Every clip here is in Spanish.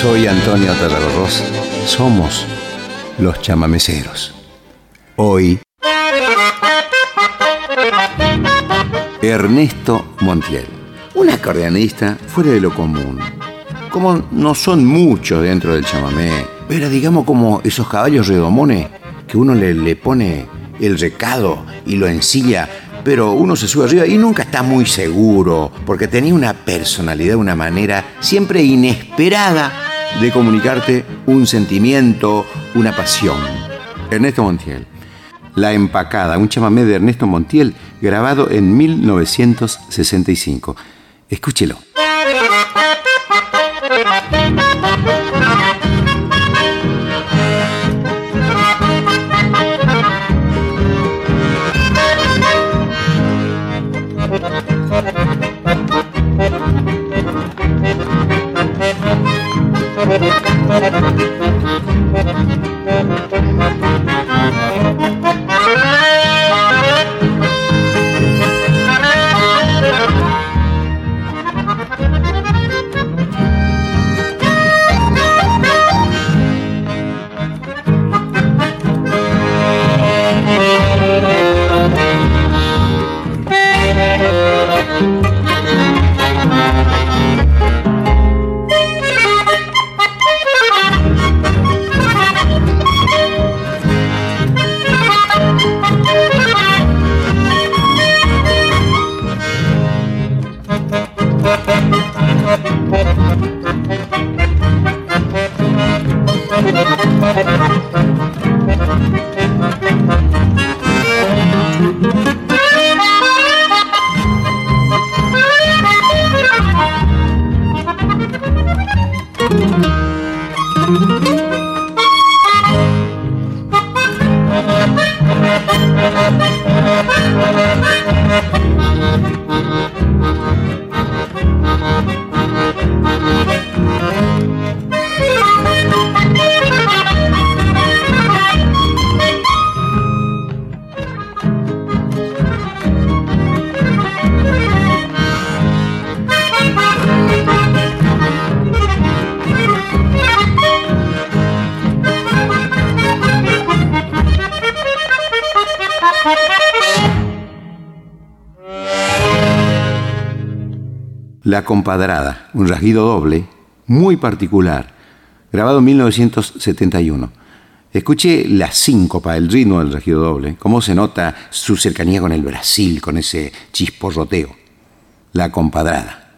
soy Antonio Tarragorros. Somos los chamameceros. Hoy, Ernesto Montiel, un acordeonista fuera de lo común. Como no son muchos dentro del chamamé, pero digamos como esos caballos redomones que uno le, le pone el recado y lo ensilla pero uno se sube arriba y nunca está muy seguro, porque tenía una personalidad, una manera siempre inesperada de comunicarte un sentimiento, una pasión. Ernesto Montiel. La Empacada, un chamamé de Ernesto Montiel, grabado en 1965. Escúchelo. Thank you. La Compadrada, un rasguido doble, muy particular, grabado en 1971. Escuche la síncopa, el ritmo del rasguido doble, cómo se nota su cercanía con el Brasil, con ese chisporroteo. La Compadrada.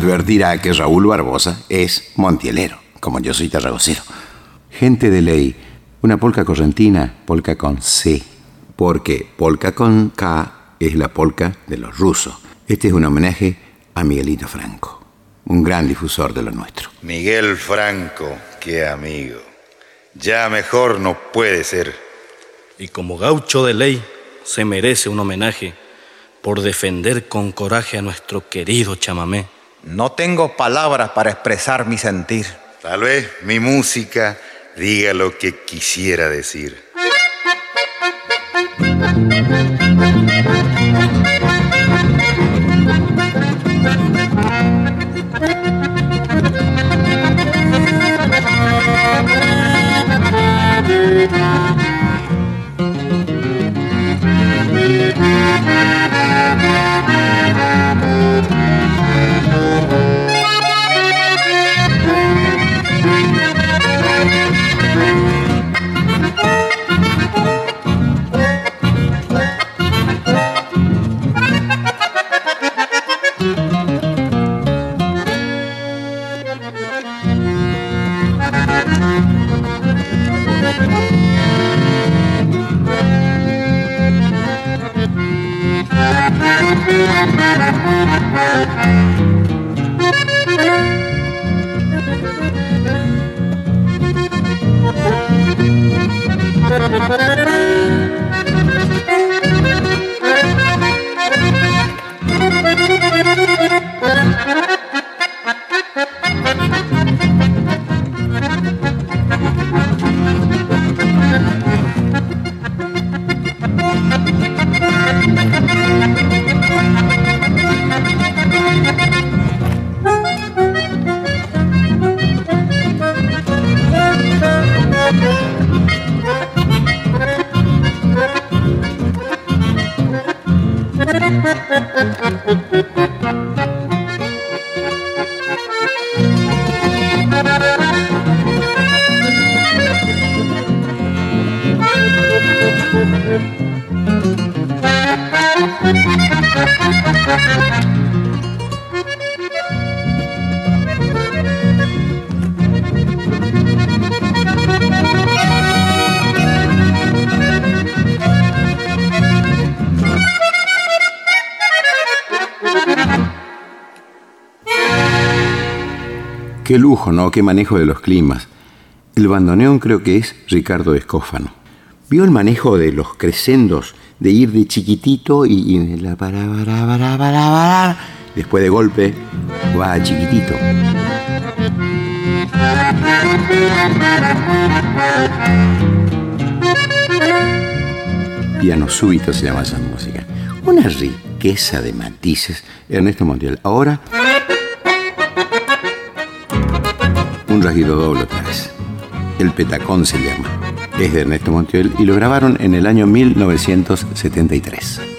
Advertirá que Raúl Barbosa es montielero, como yo soy tarragocero. Gente de ley, una polca correntina, polca con C, porque polca con K es la polca de los rusos. Este es un homenaje a Miguelito Franco, un gran difusor de lo nuestro. Miguel Franco, qué amigo. Ya mejor no puede ser. Y como gaucho de ley, se merece un homenaje por defender con coraje a nuestro querido chamamé. No tengo palabras para expresar mi sentir. Tal vez mi música diga lo que quisiera decir. Qué lujo, ¿no? Qué manejo de los climas. El bandoneón creo que es Ricardo Escófano. ¿Vio el manejo de los crescendos? De ir de chiquitito y, y la para, para, para, para, después de golpe va a chiquitito. Piano súbito se llama esa música. Una riqueza de matices. Ernesto Montiel. Ahora un rasguido doble otra vez. El Petacón se llama. Es de Ernesto Montiel y lo grabaron en el año 1973.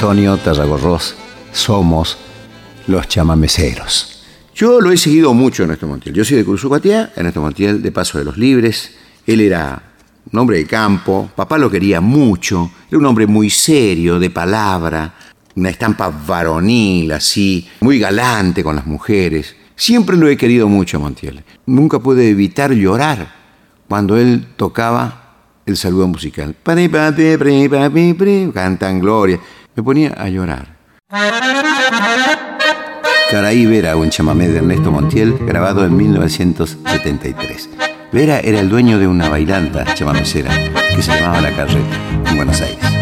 Antonio Tarragorros. Somos los chamameceros. Yo lo he seguido mucho en Ernesto Montiel. Yo soy de Cursucuatía, Ernesto Montiel de Paso de los Libres. Él era un hombre de campo, papá lo quería mucho, era un hombre muy serio, de palabra, una estampa varonil, así, muy galante con las mujeres. Siempre lo he querido mucho Montiel. Nunca pude evitar llorar cuando él tocaba el saludo musical. Cantan Gloria. Me ponía a llorar. Caraí Vera, un chamamé de Ernesto Montiel, grabado en 1973. Vera era el dueño de una bailanta chamamecera que se llamaba La Carreta, en Buenos Aires.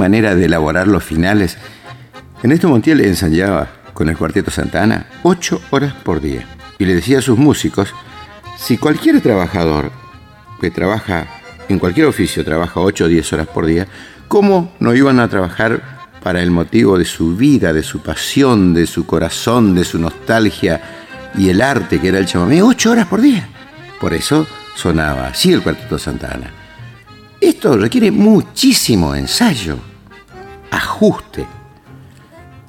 Manera de elaborar los finales. En esto Montiel ensayaba con el Cuarteto Santana ocho horas por día y le decía a sus músicos, si cualquier trabajador que trabaja en cualquier oficio, trabaja ocho o diez horas por día, ¿cómo no iban a trabajar para el motivo de su vida, de su pasión, de su corazón, de su nostalgia y el arte que era el chamamé? Ocho horas por día. Por eso sonaba así el Cuarteto Santana. Esto requiere muchísimo ensayo, ajuste.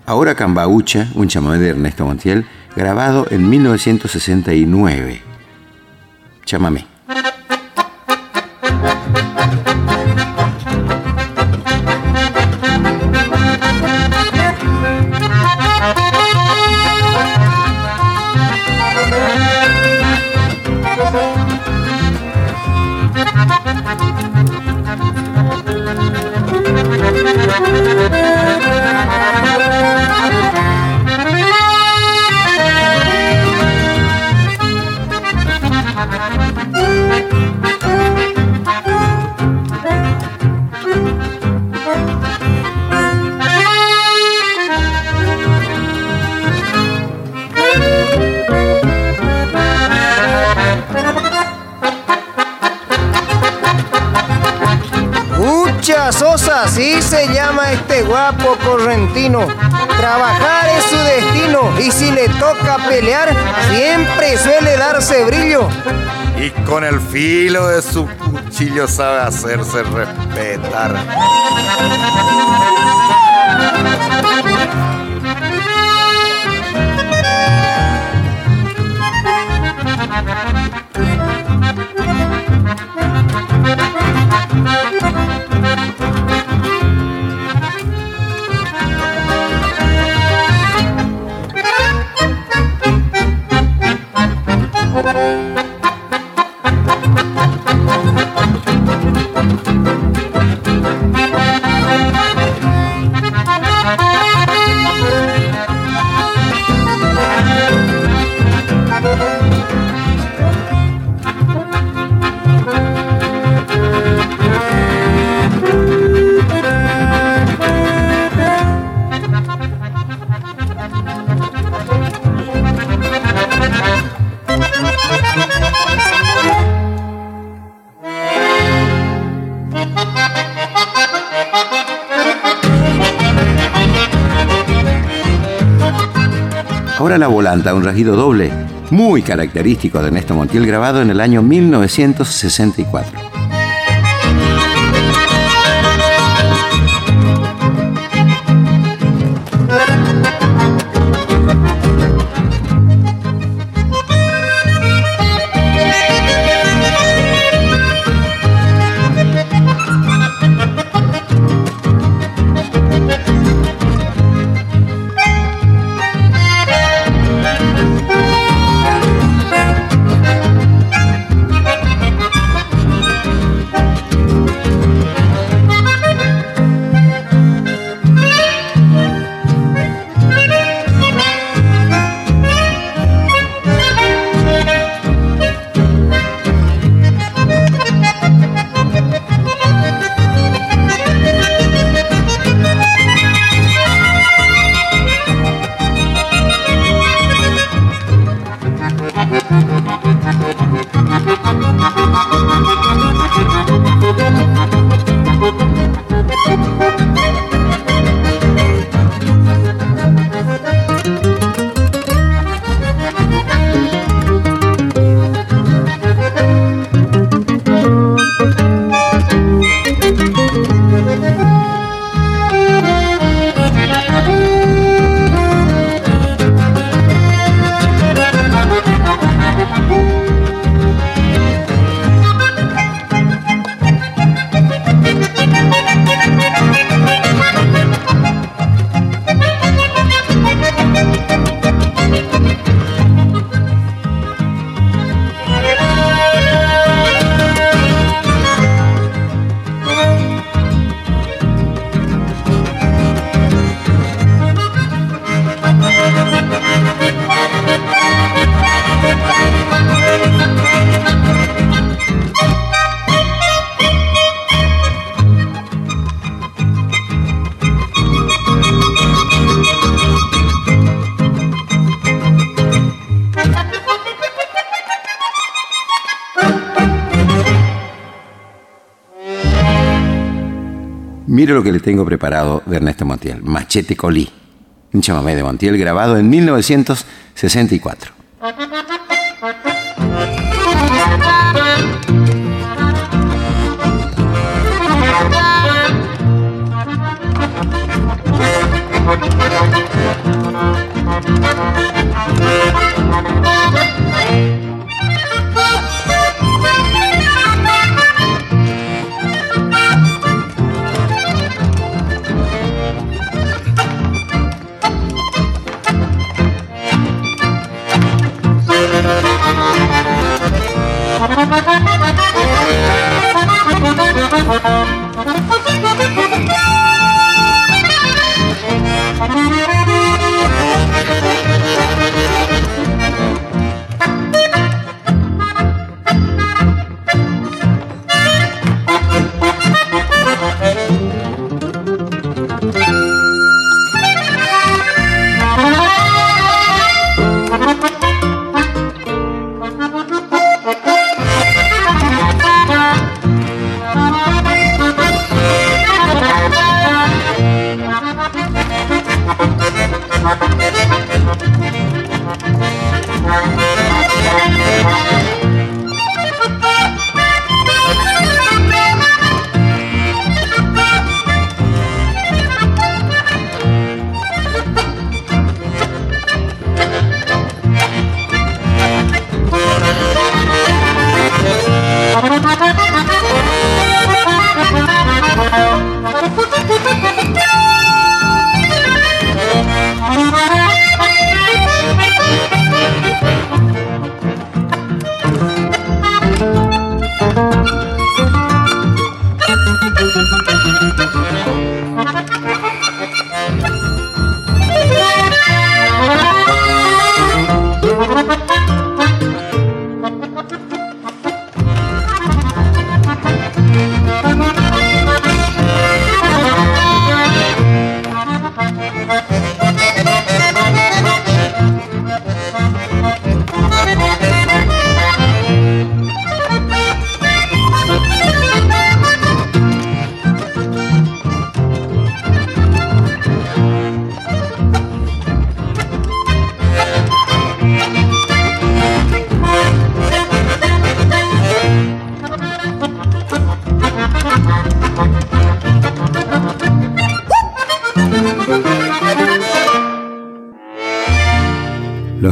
Ahora Cambaucha, un chamamé de Ernesto Montiel, grabado en 1969. Chamamé. Se llama este guapo correntino. Trabajar es su destino y si le toca pelear, siempre suele darse brillo. Y con el filo de su cuchillo sabe hacerse respetar. Ahora la volanta, un rasguido doble, muy característico de Ernesto Montiel, grabado en el año 1964. Mire lo que le tengo preparado de Ernesto Montiel, Machete Colí, un chamamé de Montiel grabado en 1964.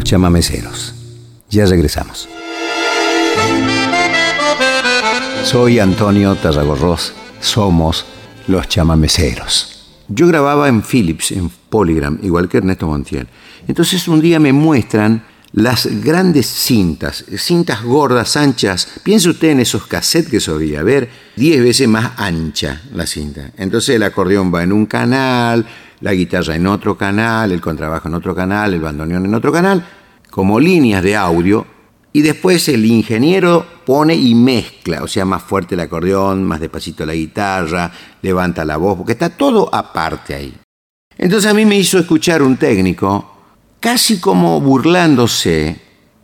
Chamameceros. Ya regresamos. Soy Antonio Tarragorros. Somos los chamameceros. Yo grababa en Philips, en Polygram, igual que Ernesto Montiel. Entonces un día me muestran las grandes cintas, cintas gordas, anchas. Piense usted en esos cassettes que solía ver, 10 veces más ancha la cinta. Entonces el acordeón va en un canal, la guitarra en otro canal, el contrabajo en otro canal, el bandoneón en otro canal, como líneas de audio. Y después el ingeniero pone y mezcla, o sea, más fuerte el acordeón, más despacito la guitarra, levanta la voz, porque está todo aparte ahí. Entonces a mí me hizo escuchar un técnico casi como burlándose,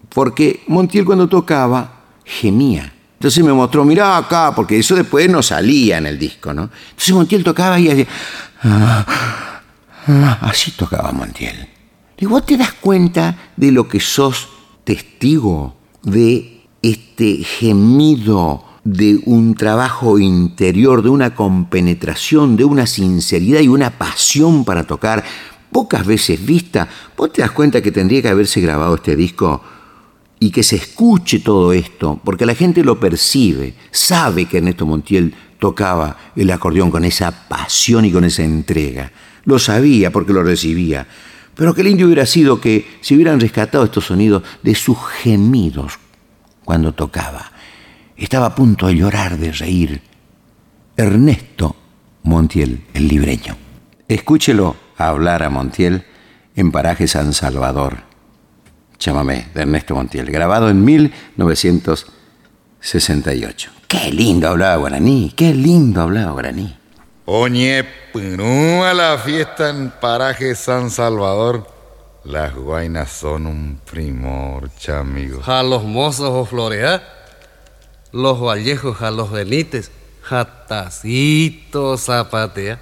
porque Montiel cuando tocaba gemía. Entonces me mostró, mirá acá, porque eso después no salía en el disco, ¿no? Entonces Montiel tocaba y hacía... Ah, así tocaba Montiel. Y vos te das cuenta de lo que sos testigo de este gemido de un trabajo interior, de una compenetración, de una sinceridad y una pasión para tocar pocas veces vista, vos te das cuenta que tendría que haberse grabado este disco y que se escuche todo esto, porque la gente lo percibe, sabe que Ernesto Montiel tocaba el acordeón con esa pasión y con esa entrega. Lo sabía porque lo recibía. Pero qué lindo hubiera sido que se hubieran rescatado estos sonidos de sus gemidos cuando tocaba. Estaba a punto de llorar, de reír. Ernesto Montiel, el libreño. Escúchelo hablar a Montiel en Paraje San Salvador. Chámame, de Ernesto Montiel, grabado en 1968. Qué lindo hablaba guaraní, qué lindo hablaba guaraní. Oñe, a la fiesta en Paraje San Salvador. Las guainas son un primor, chamigo. A los mozos o florea, los vallejos a los benites, jatacito zapatea.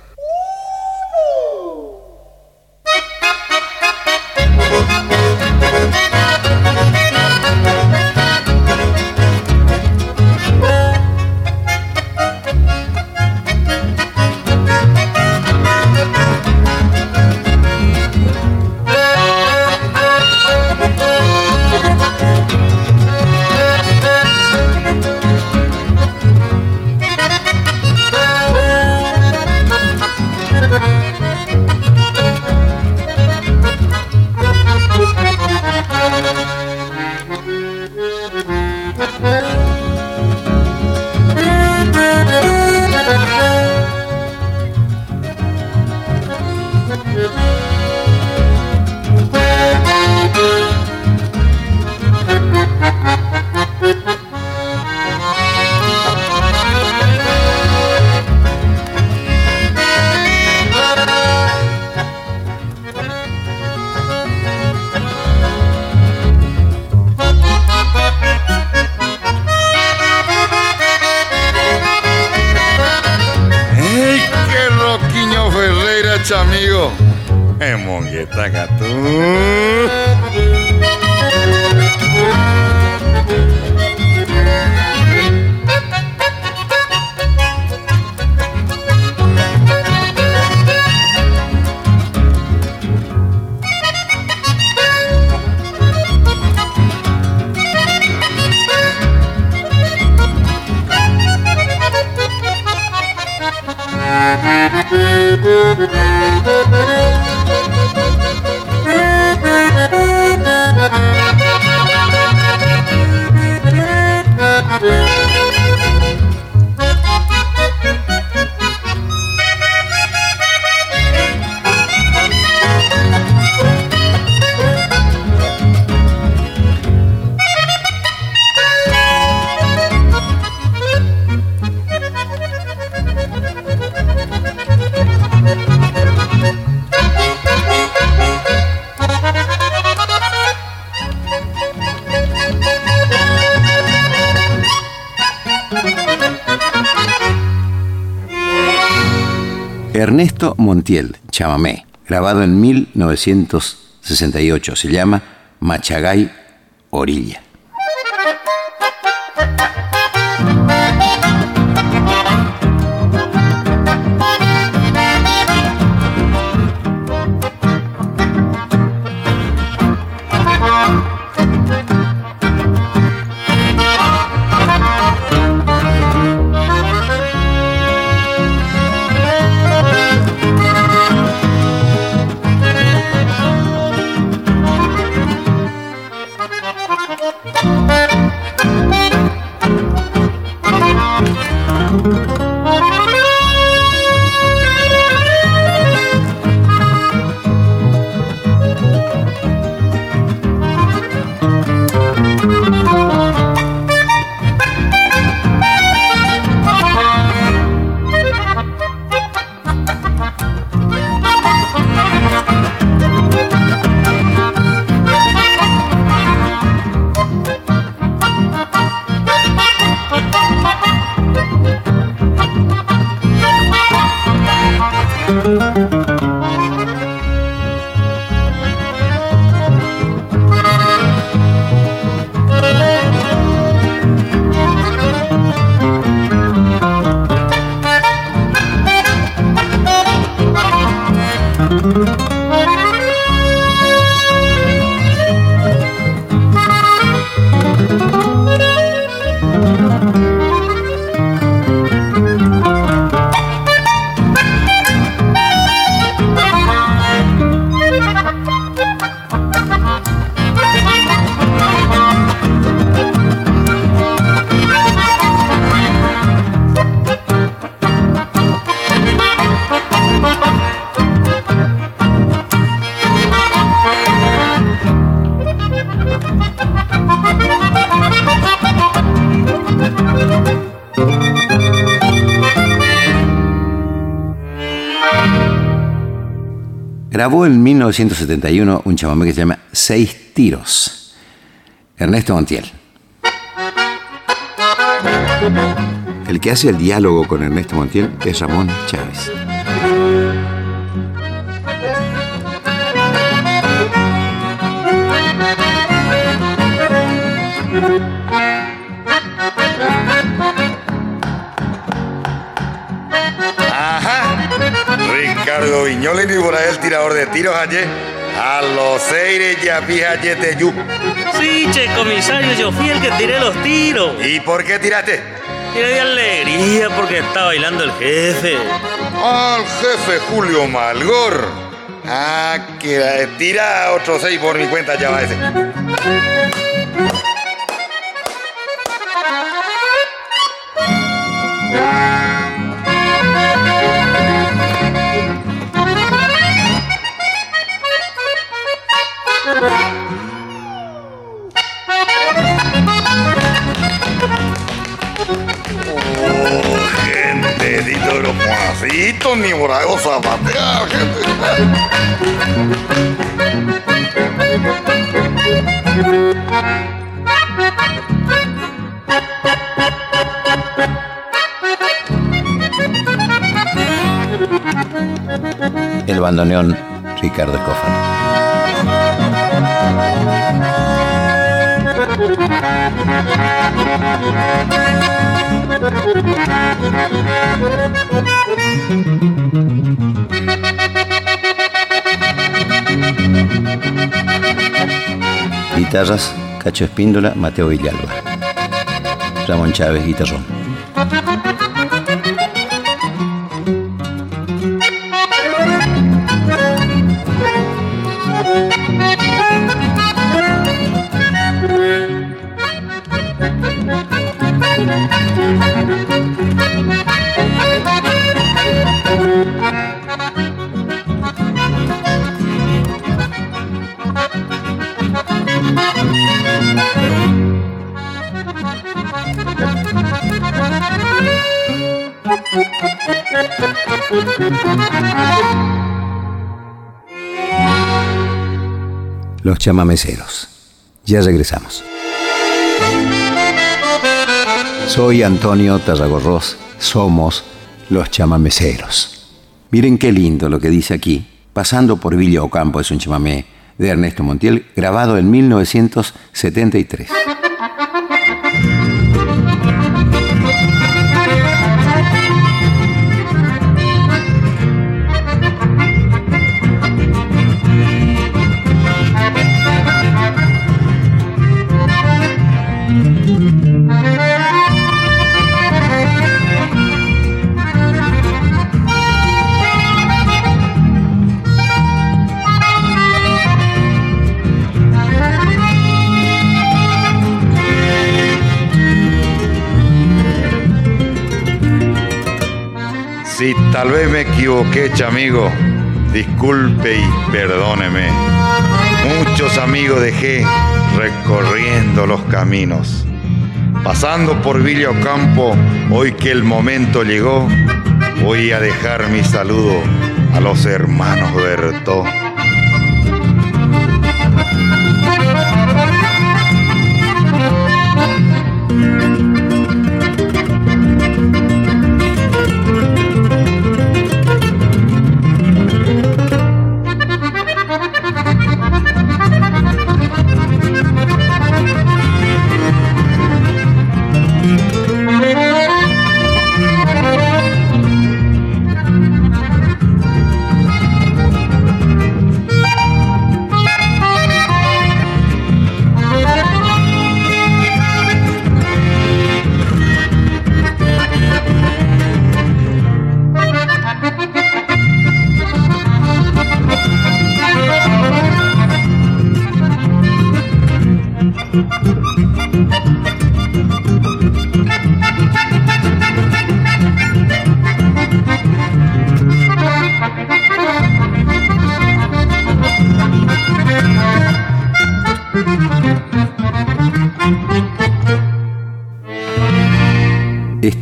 Ernesto Montiel, Chamamé, grabado en 1968, se llama Machagay Orilla. Grabó en 1971 un chamamé que se llama Seis Tiros. Ernesto Montiel. El que hace el diálogo con Ernesto Montiel es Ramón Chávez. Viñoles y por ahí el tirador de tiros ayer. A los seis ya fíjate de yu. Sí, che, comisario, yo fui el que tiré los tiros. ¿Y por qué tiraste? Tiré de alegría porque está bailando el jefe. Al jefe Julio Malgor. Ah, que tira otros seis por mi cuenta, ya va ese. Gente, dito los Juancitos, ni morados zapatear, gente. El bandoneón Ricardo Escofano. Guitarras, Cacho Espíndola, Mateo Villalba. Ramón Chávez, guitarrón. Chamameceros. Ya regresamos. Soy Antonio Tarragorros. Somos los chamameceros. Miren qué lindo lo que dice aquí. Pasando por Villa Ocampo es un chamamé de Ernesto Montiel, grabado en 1973. Si tal vez me equivoqué, chamigo, disculpe y perdóneme. Muchos amigos dejé recorriendo los caminos. Pasando por Villa Ocampo, hoy que el momento llegó, voy a dejar mi saludo a los hermanos Bertó.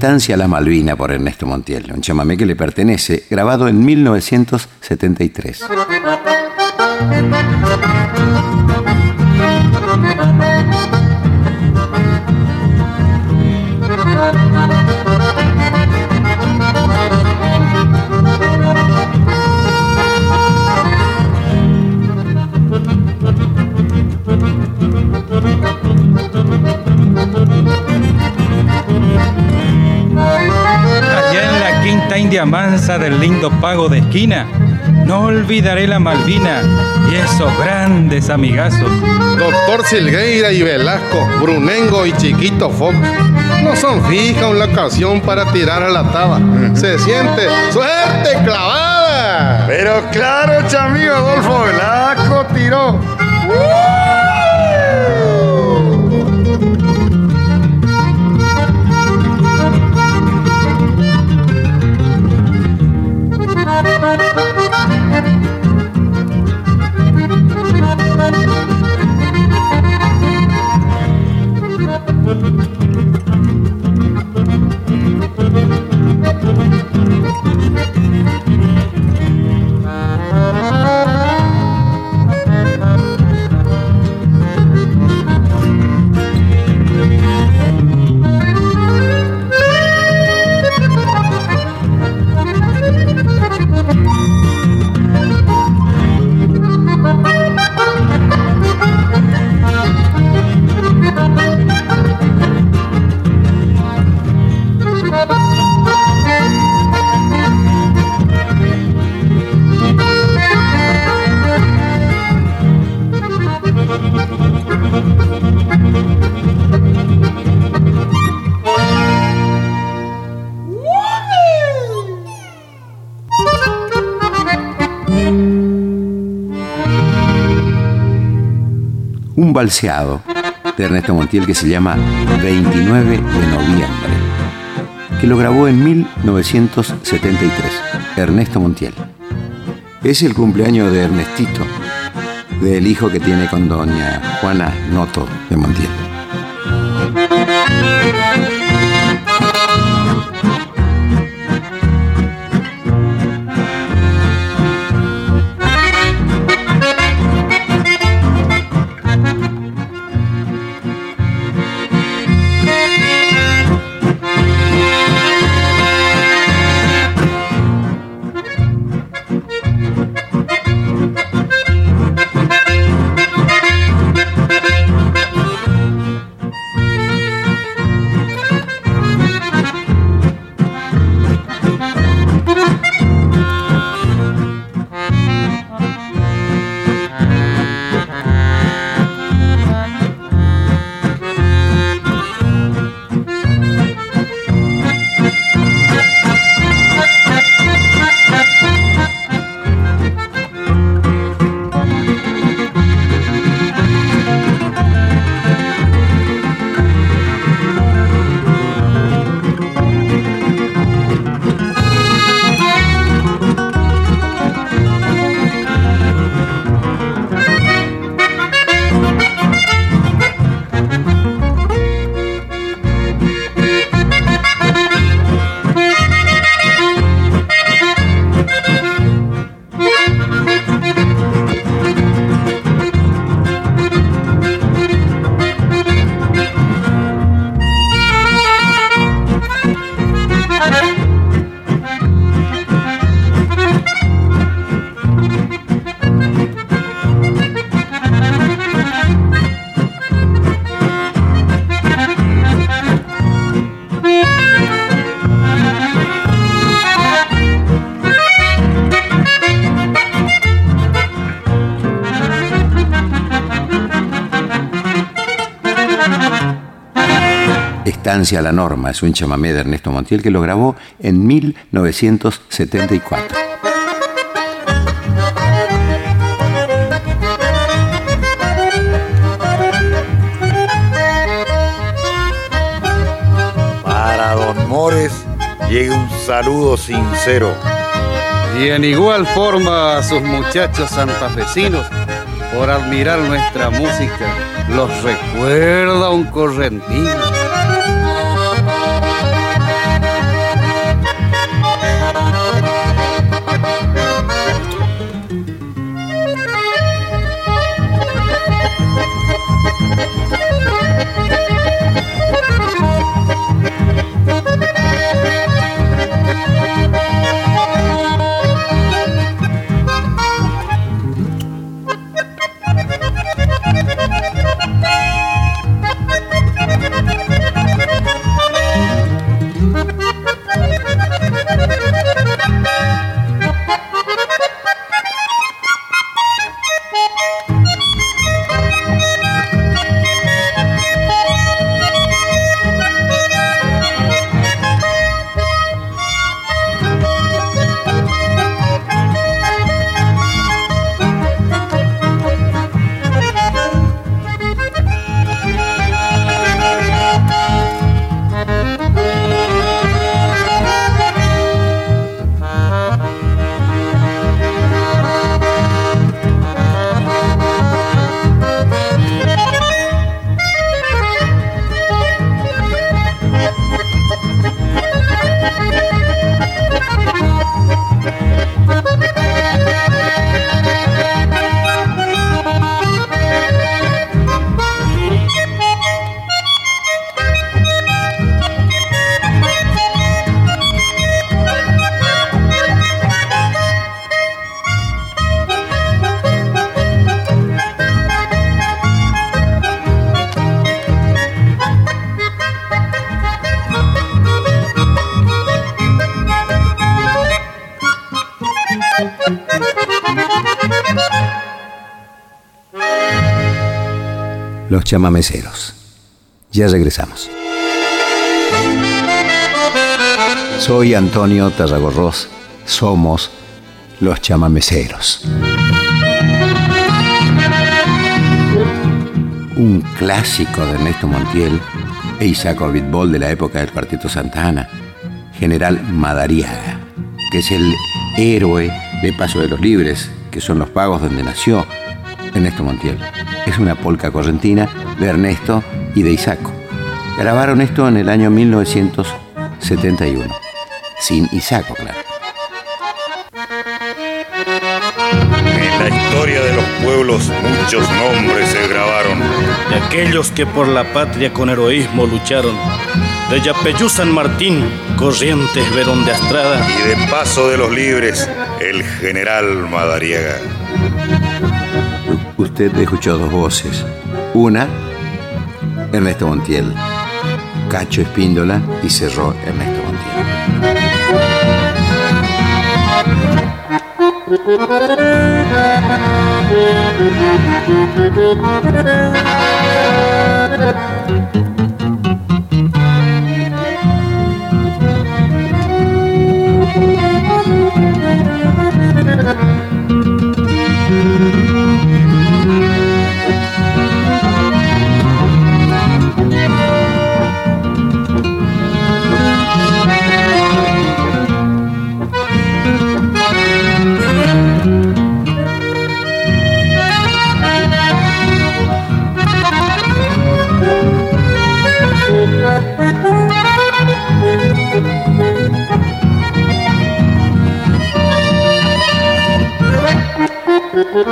Estancia La Malvina por Ernesto Montiel, un chamamé que le pertenece, grabado en 1973. Mansa del lindo pago de esquina, no olvidaré la Malvina y esos grandes amigazos. Doctor Silgueira y Velasco, Brunengo y Chiquito Fox, no son fijas la ocasión para tirar a la taba. Se siente suerte clavada. Pero claro, chamigo Adolfo Velasco tiró. Balseado de Ernesto Montiel que se llama 29 de noviembre, que lo grabó en 1973, Ernesto Montiel. Es el cumpleaños de Ernestito, del hijo que tiene con doña Juana Noto de Montiel. Estancia La Norma es un chamamé de Ernesto Montiel que lo grabó en 1974. Para Don Mores llega un saludo sincero. Y en igual forma a sus muchachos santafesinos, por admirar nuestra música, los recuerda un correntino. Chamameceros. Ya regresamos. Soy Antonio Tarragorros. Somos los chamameceros. Un clásico de Ernesto Montiel e Isaac Orbitbol de la época del Cuarteto Santa Ana, General Madariaga, que es el héroe de Paso de los Libres, que son los pagos donde nació Ernesto Montiel. Es una polca correntina de Ernesto y de Isaco. Grabaron esto en el año 1971. Sin Isaco, claro. En la historia de los pueblos muchos nombres se grabaron. De aquellos que por la patria con heroísmo lucharon. De Yapeyú San Martín, Corrientes Verón de Astrada. Y de Paso de los Libres, el general Madariaga usted escuchó dos voces. Una, Ernesto Montiel. Cacho Espíndola y cerró Ernesto Montiel. Thank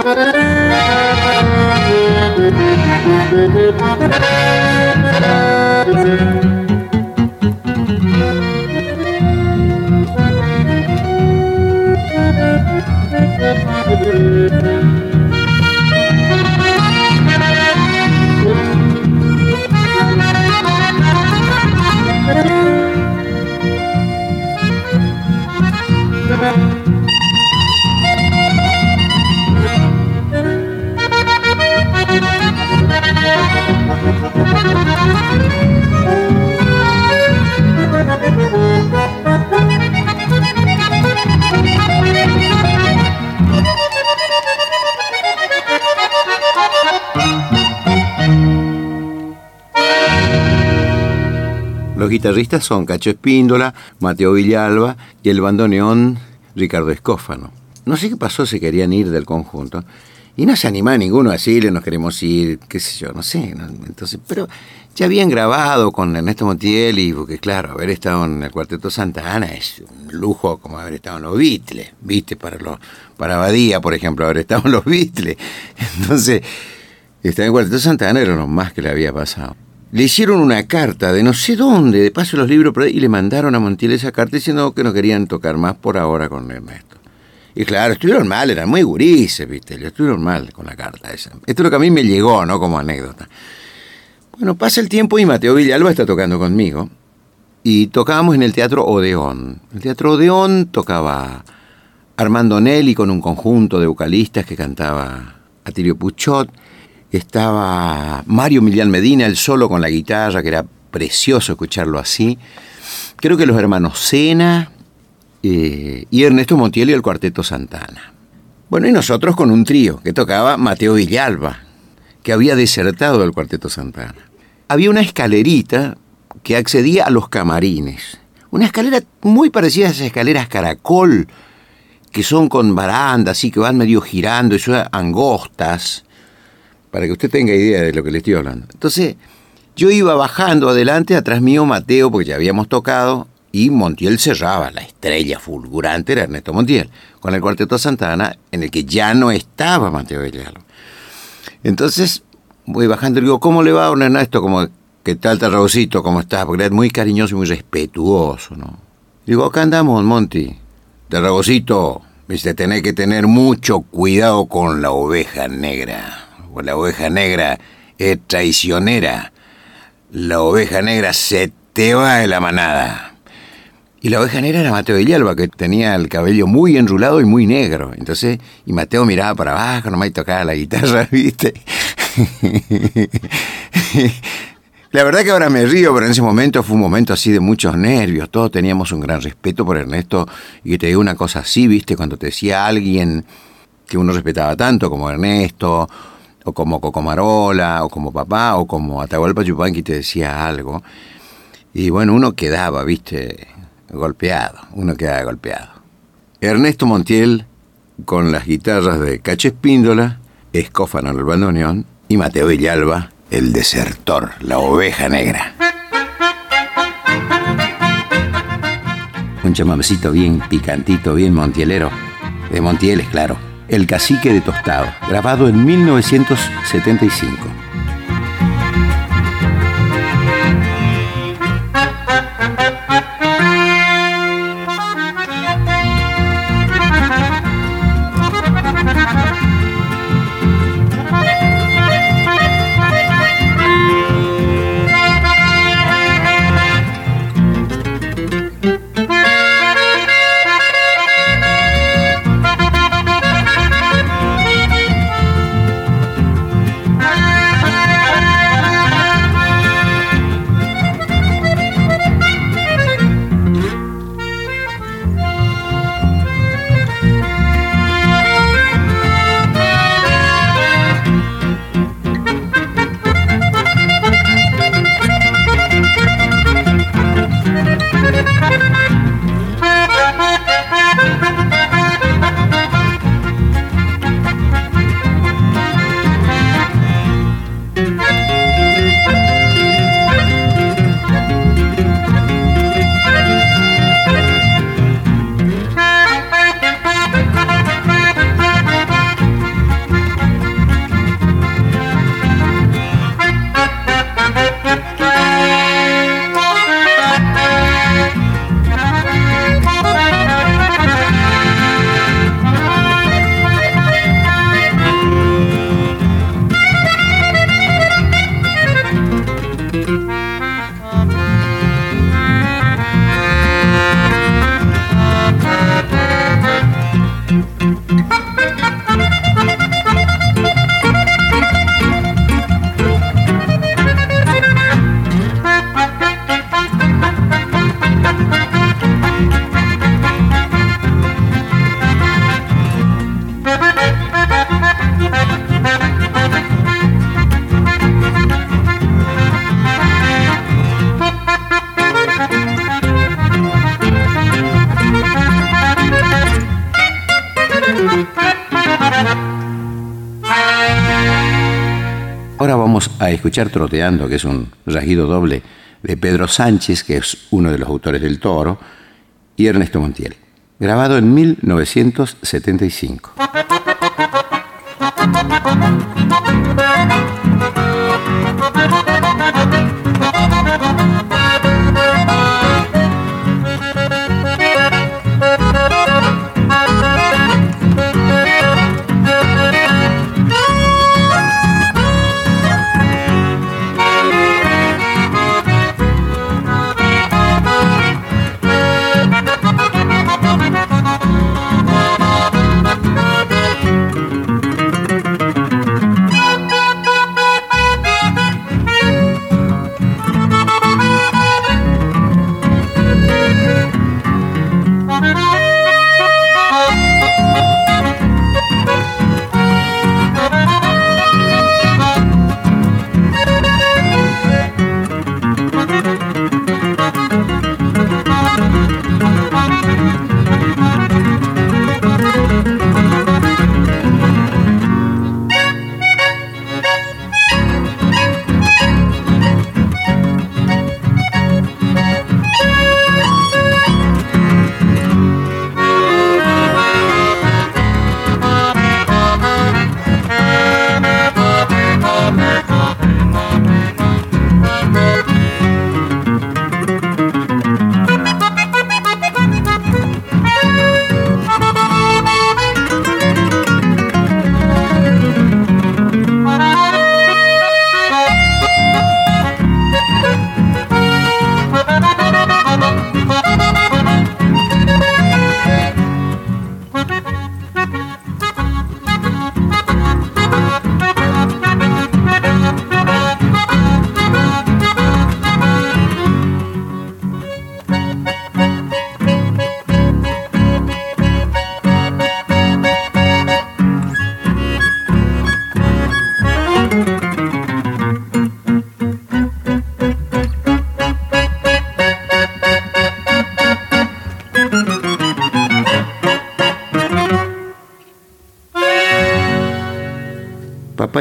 you. Guitarristas son Cacho Espíndola, Mateo Villalba y el bandoneón Ricardo Escófano. No sé qué pasó, se querían ir del conjunto. Y no se animaba ninguno a decirle, nos queremos ir, qué sé yo, no sé. Entonces, pero ya habían grabado con Ernesto Montiel y porque claro, haber estado en el Cuarteto Santa Ana es un lujo como haber estado en los Beatles, viste, para los, para por ejemplo, haber estado en los Beatles. Entonces, estar en el Cuarteto Santa Ana era lo más que le había pasado. Le hicieron una carta de no sé dónde, de paso los libros, y le mandaron a Montiel esa carta diciendo que no querían tocar más por ahora con Ernesto. Y claro, estuvieron mal, eran muy gurises, ¿viste? Estuvieron mal con la carta esa. Esto es lo que a mí me llegó, ¿no? Como anécdota. Bueno, pasa el tiempo y Mateo Villalba está tocando conmigo. Y tocábamos en el Teatro Odeón. El Teatro Odeón tocaba Armando Nelly con un conjunto de vocalistas que cantaba Atilio Puchot. Estaba Mario Millán Medina, el solo con la guitarra, que era precioso escucharlo así. Creo que los hermanos Sena, eh, y Ernesto Montiel y el Cuarteto Santana. Bueno, y nosotros con un trío que tocaba Mateo Villalba, que había desertado del Cuarteto Santana. Había una escalerita que accedía a los camarines. Una escalera muy parecida a esas escaleras caracol, que son con barandas, y que van medio girando y son angostas, para que usted tenga idea de lo que le estoy hablando. Entonces, yo iba bajando adelante, atrás mío Mateo, porque ya habíamos tocado, y Montiel cerraba, la estrella fulgurante era Ernesto Montiel, con el Cuarteto Santana, en el que ya no estaba Mateo Villalba. Entonces voy bajando y digo, ¿cómo le va a Ernesto? Como, ¿qué tal Tarragocito? ¿Cómo estás? Porque era muy cariñoso y muy respetuoso, ¿no? Digo, acá andamos, Monti. Tarragocito, viste, tenés que tener mucho cuidado con la oveja negra. Pues la oveja negra es traicionera. La oveja negra se te va de la manada. Y la oveja negra era Mateo Villalba, que tenía el cabello muy enrulado y muy negro. Entonces, y Mateo miraba para abajo, nomás y tocaba la guitarra, ¿viste? La verdad que ahora me río, pero en ese momento fue un momento así de muchos nervios. Todos teníamos un gran respeto por Ernesto. Y te digo una cosa así, ¿viste? Cuando te decía alguien que uno respetaba tanto como Ernesto, como Cocomarola, o como papá, o como Atahualpa Yupanqui te decía algo. Y bueno, uno quedaba, ¿viste? golpeado, uno queda golpeado. Ernesto Montiel con las guitarras de Cacho Espíndola, Escófano el bandoneón y Mateo Villalba, el desertor, la oveja negra. Un chamamecito bien picantito, bien montielero. De Montieles, claro. El cacique de Tostado, grabado en 1975. Troteando, que es un rasguido doble de Pedro Sánchez, que es uno de los autores del Toro, y Ernesto Montiel, grabado en 1975.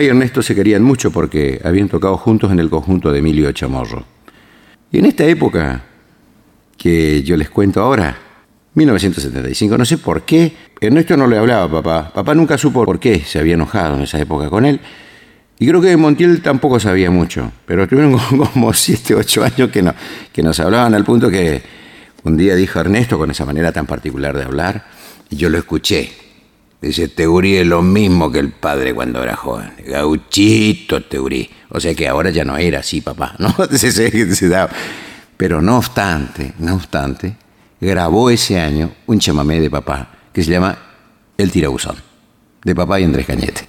Ernesto se querían mucho porque habían tocado juntos en el conjunto de Emilio Chamorro. Y en esta época que yo les cuento ahora, 1975, no sé por qué, Ernesto no le hablaba a papá. Papá nunca supo por qué se había enojado en esa época con él. Y creo que Montiel tampoco sabía mucho, pero tuvieron como 7, 8 años que, no, que nos hablaban al punto que un día dijo Ernesto con esa manera tan particular de hablar, y yo lo escuché. Dice, Teurí es lo mismo que el padre cuando era joven. Gauchito Teurí. O sea que ahora ya no era así, papá. ¿no? Pero no obstante, no obstante, grabó ese año un chamamé de papá que se llama El Tirabuzón, de papá y Andrés Cañete.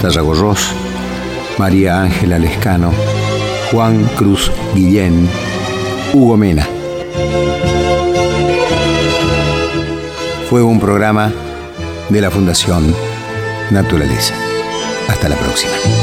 Tarragorros, María Ángela Lescano, Juan Cruz Guillén, Hugo Mena. Fue un programa de la Fundación Naturaleza. Hasta la próxima.